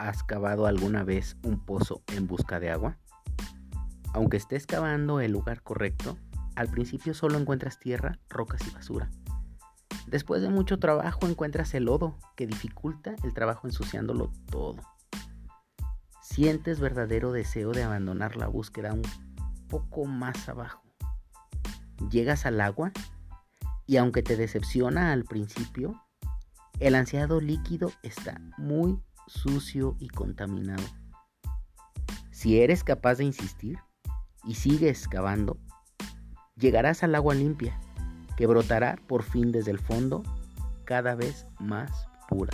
¿Has cavado alguna vez un pozo en busca de agua? Aunque estés cavando el lugar correcto, al principio solo encuentras tierra, rocas y basura. Después de mucho trabajo encuentras el lodo que dificulta el trabajo ensuciándolo todo. Sientes verdadero deseo de abandonar la búsqueda un poco más abajo. Llegas al agua y aunque te decepciona al principio, el ansiado líquido está muy sucio y contaminado. Si eres capaz de insistir y sigues cavando, llegarás al agua limpia, que brotará por fin desde el fondo cada vez más pura.